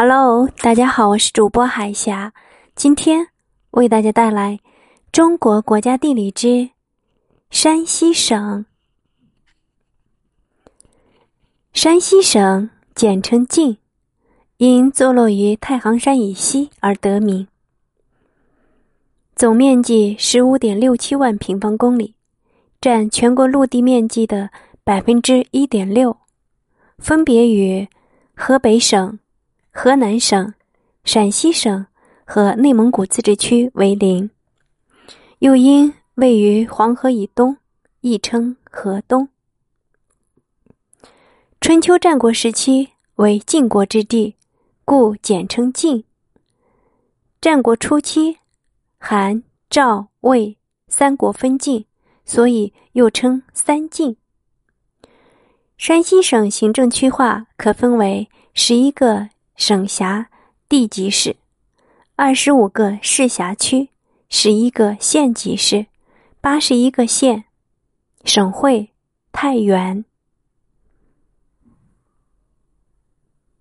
Hello，大家好，我是主播海霞，今天为大家带来中国国家地理之山西省。山西省简称晋，因坐落于太行山以西而得名。总面积十五点六七万平方公里，占全国陆地面积的百分之一点六，分别与河北省。河南省、陕西省和内蒙古自治区为邻，又因位于黄河以东，亦称河东。春秋战国时期为晋国之地，故简称晋。战国初期，韩、赵、魏三国分晋，所以又称三晋。山西省行政区划可分为十一个。省辖地级市，二十五个市辖区，十一个县级市，八十一个县。省会太原。